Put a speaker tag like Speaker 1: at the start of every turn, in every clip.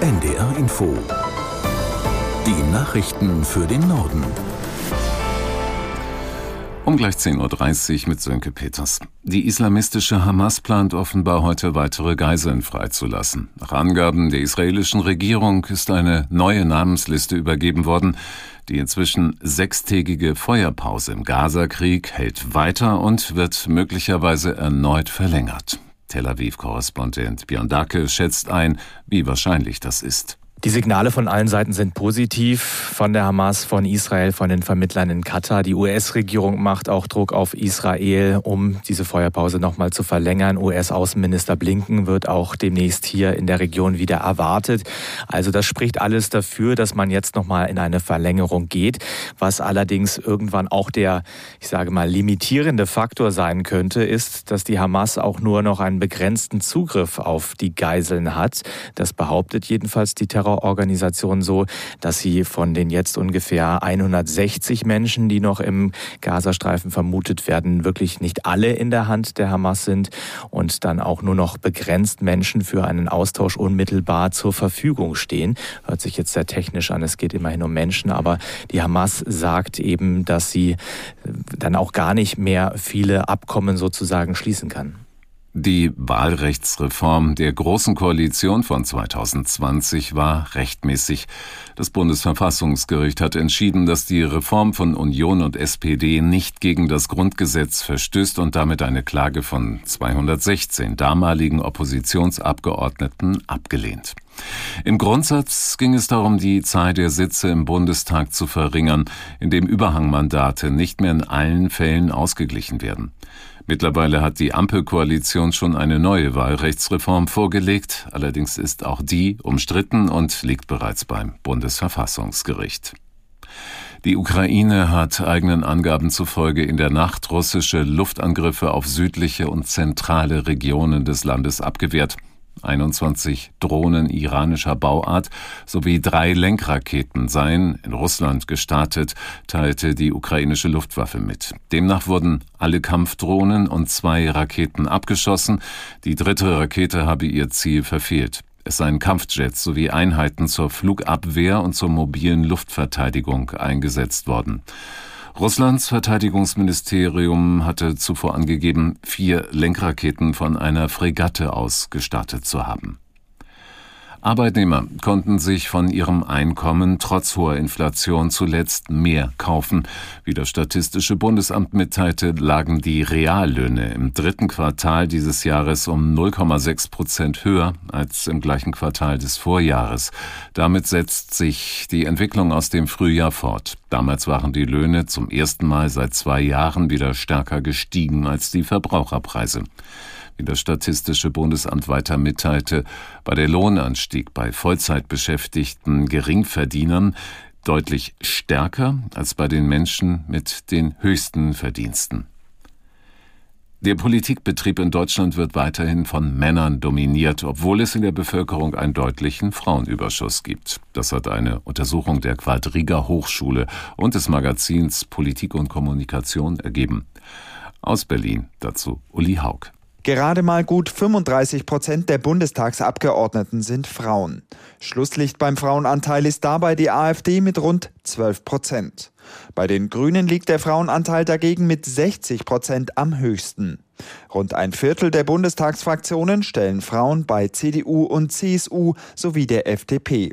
Speaker 1: NDR Info. Die Nachrichten für den Norden.
Speaker 2: Um gleich 10.30 Uhr mit Sönke Peters. Die islamistische Hamas plant offenbar heute weitere Geiseln freizulassen. Nach Angaben der israelischen Regierung ist eine neue Namensliste übergeben worden. Die inzwischen sechstägige Feuerpause im Gazakrieg hält weiter und wird möglicherweise erneut verlängert. Tel Aviv-Korrespondent Björn Dacke schätzt ein, wie wahrscheinlich das ist.
Speaker 3: Die Signale von allen Seiten sind positiv. Von der Hamas, von Israel, von den Vermittlern in Katar. Die US-Regierung macht auch Druck auf Israel, um diese Feuerpause nochmal zu verlängern. US-Außenminister Blinken wird auch demnächst hier in der Region wieder erwartet. Also das spricht alles dafür, dass man jetzt nochmal in eine Verlängerung geht. Was allerdings irgendwann auch der, ich sage mal, limitierende Faktor sein könnte, ist, dass die Hamas auch nur noch einen begrenzten Zugriff auf die Geiseln hat. Das behauptet jedenfalls die Terror Terrororganisation so, dass sie von den jetzt ungefähr 160 Menschen, die noch im Gazastreifen vermutet werden, wirklich nicht alle in der Hand der Hamas sind und dann auch nur noch begrenzt Menschen für einen Austausch unmittelbar zur Verfügung stehen. Hört sich jetzt sehr technisch an, es geht immerhin um Menschen, aber die Hamas sagt eben, dass sie dann auch gar nicht mehr viele Abkommen sozusagen schließen kann.
Speaker 2: Die Wahlrechtsreform der Großen Koalition von 2020 war rechtmäßig. Das Bundesverfassungsgericht hat entschieden, dass die Reform von Union und SPD nicht gegen das Grundgesetz verstößt und damit eine Klage von 216 damaligen Oppositionsabgeordneten abgelehnt. Im Grundsatz ging es darum, die Zahl der Sitze im Bundestag zu verringern, indem Überhangmandate nicht mehr in allen Fällen ausgeglichen werden. Mittlerweile hat die Ampelkoalition schon eine neue Wahlrechtsreform vorgelegt, allerdings ist auch die umstritten und liegt bereits beim Bundesverfassungsgericht. Die Ukraine hat eigenen Angaben zufolge in der Nacht russische Luftangriffe auf südliche und zentrale Regionen des Landes abgewehrt. 21 Drohnen iranischer Bauart sowie drei Lenkraketen seien in Russland gestartet, teilte die ukrainische Luftwaffe mit. Demnach wurden alle Kampfdrohnen und zwei Raketen abgeschossen. Die dritte Rakete habe ihr Ziel verfehlt. Es seien Kampfjets sowie Einheiten zur Flugabwehr und zur mobilen Luftverteidigung eingesetzt worden. Russlands Verteidigungsministerium hatte zuvor angegeben, vier Lenkraketen von einer Fregatte aus gestartet zu haben. Arbeitnehmer konnten sich von ihrem Einkommen trotz hoher Inflation zuletzt mehr kaufen. Wie das Statistische Bundesamt mitteilte, lagen die Reallöhne im dritten Quartal dieses Jahres um 0,6 Prozent höher als im gleichen Quartal des Vorjahres. Damit setzt sich die Entwicklung aus dem Frühjahr fort. Damals waren die Löhne zum ersten Mal seit zwei Jahren wieder stärker gestiegen als die Verbraucherpreise. Wie das Statistische Bundesamt weiter mitteilte, war der Lohnanstieg bei Vollzeitbeschäftigten Geringverdienern deutlich stärker als bei den Menschen mit den höchsten Verdiensten. Der Politikbetrieb in Deutschland wird weiterhin von Männern dominiert, obwohl es in der Bevölkerung einen deutlichen Frauenüberschuss gibt. Das hat eine Untersuchung der Quadriga Hochschule und des Magazins Politik und Kommunikation ergeben. Aus Berlin dazu Uli Haug.
Speaker 4: Gerade mal gut 35 Prozent der Bundestagsabgeordneten sind Frauen. Schlusslicht beim Frauenanteil ist dabei die AfD mit rund 12 Prozent. Bei den Grünen liegt der Frauenanteil dagegen mit 60 Prozent am höchsten. Rund ein Viertel der Bundestagsfraktionen stellen Frauen bei CDU und CSU sowie der FDP.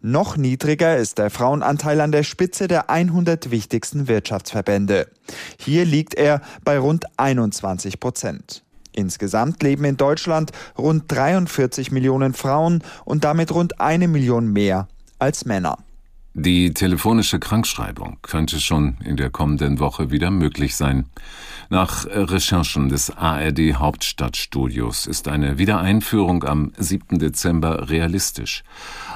Speaker 4: Noch niedriger ist der Frauenanteil an der Spitze der 100 wichtigsten Wirtschaftsverbände. Hier liegt er bei rund 21 Prozent. Insgesamt leben in Deutschland rund 43 Millionen Frauen und damit rund eine Million mehr als Männer.
Speaker 2: Die telefonische Krankschreibung könnte schon in der kommenden Woche wieder möglich sein. Nach Recherchen des ARD Hauptstadtstudios ist eine Wiedereinführung am 7. Dezember realistisch.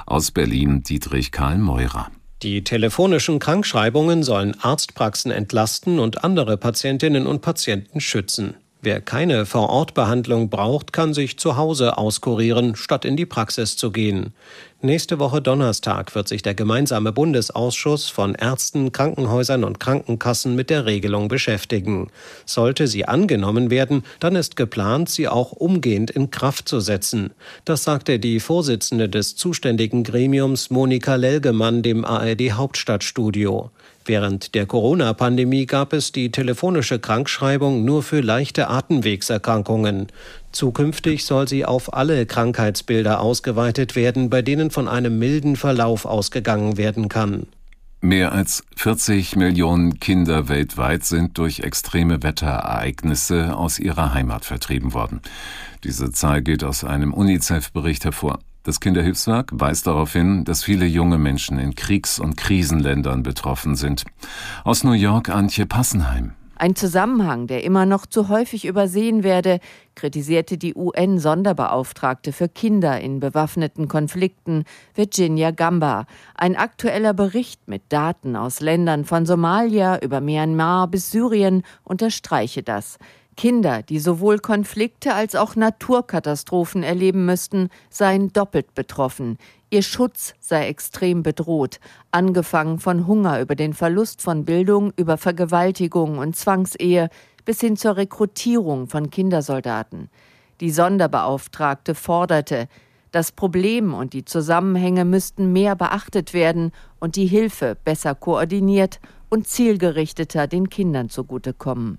Speaker 2: Aus Berlin Dietrich Karl Meurer.
Speaker 5: Die telefonischen Krankschreibungen sollen Arztpraxen entlasten und andere Patientinnen und Patienten schützen. Wer keine Vorortbehandlung braucht, kann sich zu Hause auskurieren, statt in die Praxis zu gehen. Nächste Woche Donnerstag wird sich der gemeinsame Bundesausschuss von Ärzten, Krankenhäusern und Krankenkassen mit der Regelung beschäftigen. Sollte sie angenommen werden, dann ist geplant, sie auch umgehend in Kraft zu setzen. Das sagte die Vorsitzende des zuständigen Gremiums Monika Lelgemann dem ARD Hauptstadtstudio. Während der Corona-Pandemie gab es die telefonische Krankschreibung nur für leichte Atemwegserkrankungen. Zukünftig soll sie auf alle Krankheitsbilder ausgeweitet werden, bei denen von einem milden Verlauf ausgegangen werden kann.
Speaker 2: Mehr als 40 Millionen Kinder weltweit sind durch extreme Wetterereignisse aus ihrer Heimat vertrieben worden. Diese Zahl geht aus einem UNICEF-Bericht hervor. Das Kinderhilfswerk weist darauf hin, dass viele junge Menschen in Kriegs- und Krisenländern betroffen sind. Aus New York Antje Passenheim.
Speaker 6: Ein Zusammenhang, der immer noch zu häufig übersehen werde, kritisierte die UN-Sonderbeauftragte für Kinder in bewaffneten Konflikten, Virginia Gamba. Ein aktueller Bericht mit Daten aus Ländern von Somalia über Myanmar bis Syrien unterstreiche das. Kinder, die sowohl Konflikte als auch Naturkatastrophen erleben müssten, seien doppelt betroffen. Ihr Schutz sei extrem bedroht, angefangen von Hunger über den Verlust von Bildung, über Vergewaltigung und Zwangsehe bis hin zur Rekrutierung von Kindersoldaten. Die Sonderbeauftragte forderte, das Problem und die Zusammenhänge müssten mehr beachtet werden und die Hilfe besser koordiniert und zielgerichteter den Kindern zugutekommen.